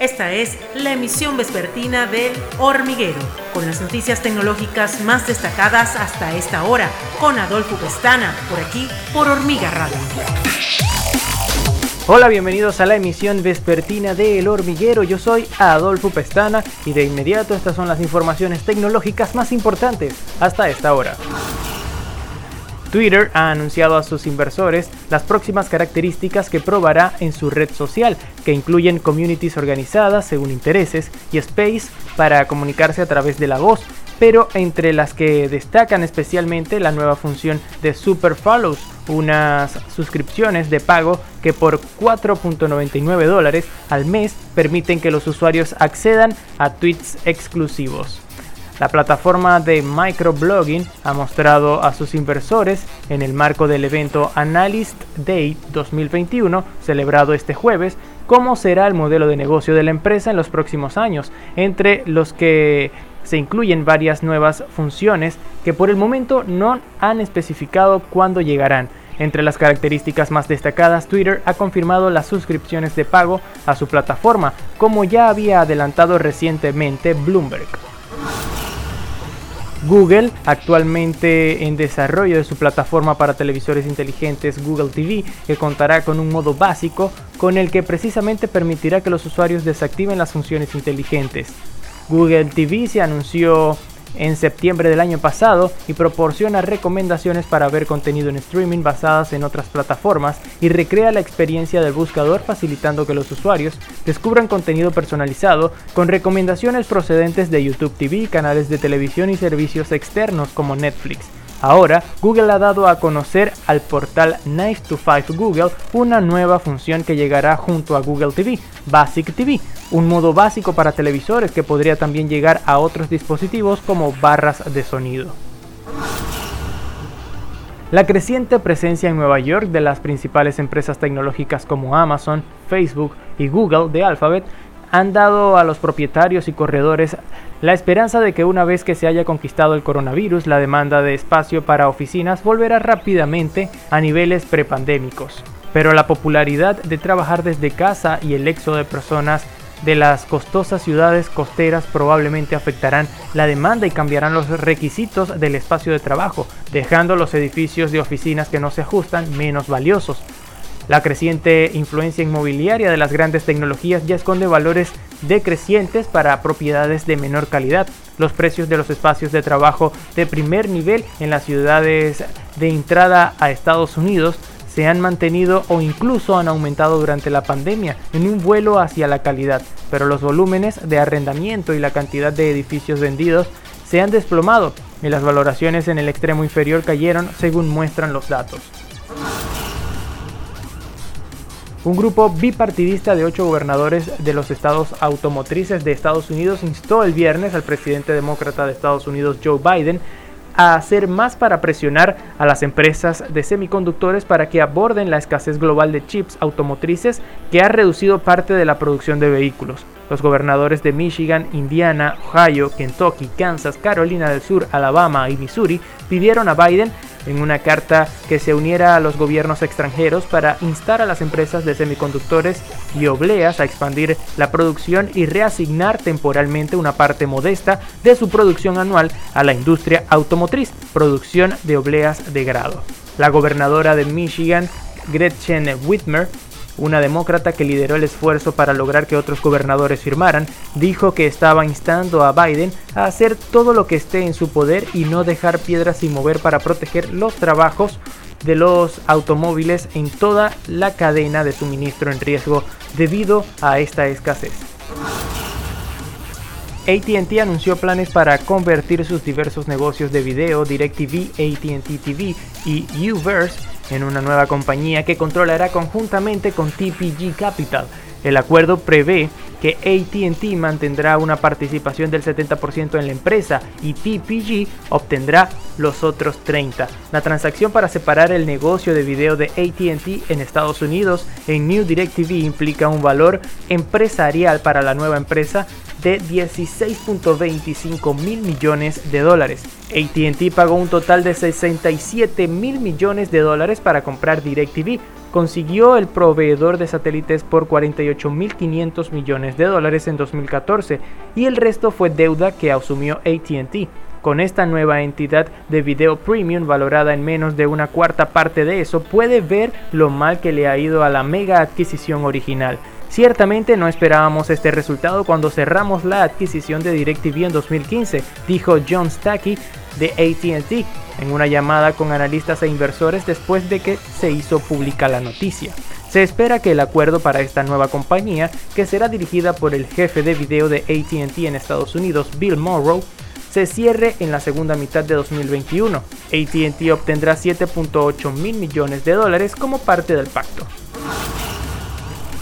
Esta es la emisión vespertina del Hormiguero, con las noticias tecnológicas más destacadas hasta esta hora, con Adolfo Pestana, por aquí, por Hormiga Radio. Hola, bienvenidos a la emisión vespertina de El Hormiguero. Yo soy Adolfo Pestana y de inmediato estas son las informaciones tecnológicas más importantes hasta esta hora. Twitter ha anunciado a sus inversores las próximas características que probará en su red social, que incluyen communities organizadas según intereses y space para comunicarse a través de la voz, pero entre las que destacan especialmente la nueva función de Super Follows, unas suscripciones de pago que por 4.99 dólares al mes permiten que los usuarios accedan a tweets exclusivos. La plataforma de microblogging ha mostrado a sus inversores en el marco del evento Analyst Day 2021, celebrado este jueves, cómo será el modelo de negocio de la empresa en los próximos años, entre los que se incluyen varias nuevas funciones que por el momento no han especificado cuándo llegarán. Entre las características más destacadas, Twitter ha confirmado las suscripciones de pago a su plataforma, como ya había adelantado recientemente Bloomberg. Google, actualmente en desarrollo de su plataforma para televisores inteligentes Google TV, que contará con un modo básico con el que precisamente permitirá que los usuarios desactiven las funciones inteligentes. Google TV se anunció en septiembre del año pasado y proporciona recomendaciones para ver contenido en streaming basadas en otras plataformas y recrea la experiencia del buscador facilitando que los usuarios descubran contenido personalizado con recomendaciones procedentes de YouTube TV, canales de televisión y servicios externos como Netflix. Ahora, Google ha dado a conocer al portal Nice to 5 Google una nueva función que llegará junto a Google TV, Basic TV, un modo básico para televisores que podría también llegar a otros dispositivos como barras de sonido. La creciente presencia en Nueva York de las principales empresas tecnológicas como Amazon, Facebook y Google de Alphabet han dado a los propietarios y corredores la esperanza de que una vez que se haya conquistado el coronavirus, la demanda de espacio para oficinas volverá rápidamente a niveles prepandémicos. Pero la popularidad de trabajar desde casa y el éxodo de personas de las costosas ciudades costeras probablemente afectarán la demanda y cambiarán los requisitos del espacio de trabajo, dejando los edificios de oficinas que no se ajustan menos valiosos. La creciente influencia inmobiliaria de las grandes tecnologías ya esconde valores decrecientes para propiedades de menor calidad. Los precios de los espacios de trabajo de primer nivel en las ciudades de entrada a Estados Unidos se han mantenido o incluso han aumentado durante la pandemia en un vuelo hacia la calidad, pero los volúmenes de arrendamiento y la cantidad de edificios vendidos se han desplomado y las valoraciones en el extremo inferior cayeron según muestran los datos. Un grupo bipartidista de ocho gobernadores de los estados automotrices de Estados Unidos instó el viernes al presidente demócrata de Estados Unidos Joe Biden a hacer más para presionar a las empresas de semiconductores para que aborden la escasez global de chips automotrices que ha reducido parte de la producción de vehículos. Los gobernadores de Michigan, Indiana, Ohio, Kentucky, Kansas, Carolina del Sur, Alabama y Missouri pidieron a Biden en una carta que se uniera a los gobiernos extranjeros para instar a las empresas de semiconductores y obleas a expandir la producción y reasignar temporalmente una parte modesta de su producción anual a la industria automotriz, producción de obleas de grado. La gobernadora de Michigan, Gretchen Whitmer, una demócrata que lideró el esfuerzo para lograr que otros gobernadores firmaran, dijo que estaba instando a Biden a hacer todo lo que esté en su poder y no dejar piedras sin mover para proteger los trabajos de los automóviles en toda la cadena de suministro en riesgo debido a esta escasez. ATT anunció planes para convertir sus diversos negocios de video, DirecTV, ATT TV y Uverse en una nueva compañía que controlará conjuntamente con TPG Capital. El acuerdo prevé que ATT mantendrá una participación del 70% en la empresa y TPG obtendrá los otros 30%. La transacción para separar el negocio de video de ATT en Estados Unidos en New DirecTV implica un valor empresarial para la nueva empresa de 16.25 mil millones de dólares. ATT pagó un total de 67 mil millones de dólares para comprar DirecTV. Consiguió el proveedor de satélites por 48.500 millones de dólares en 2014 y el resto fue deuda que asumió ATT. Con esta nueva entidad de video premium valorada en menos de una cuarta parte de eso, puede ver lo mal que le ha ido a la mega adquisición original. Ciertamente no esperábamos este resultado cuando cerramos la adquisición de DirecTV en 2015, dijo John Stacky de ATT en una llamada con analistas e inversores después de que se hizo pública la noticia. Se espera que el acuerdo para esta nueva compañía, que será dirigida por el jefe de video de ATT en Estados Unidos, Bill Morrow, se cierre en la segunda mitad de 2021. ATT obtendrá 7.8 mil millones de dólares como parte del pacto.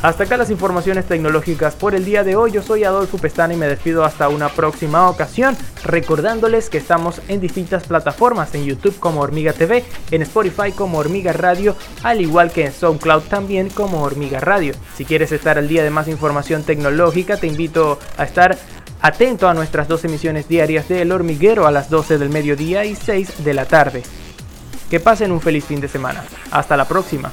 Hasta acá las informaciones tecnológicas por el día de hoy. Yo soy Adolfo Pestana y me despido hasta una próxima ocasión, recordándoles que estamos en distintas plataformas, en YouTube como Hormiga TV, en Spotify como Hormiga Radio, al igual que en SoundCloud también como Hormiga Radio. Si quieres estar al día de más información tecnológica, te invito a estar atento a nuestras dos emisiones diarias de El Hormiguero a las 12 del mediodía y 6 de la tarde. Que pasen un feliz fin de semana. Hasta la próxima.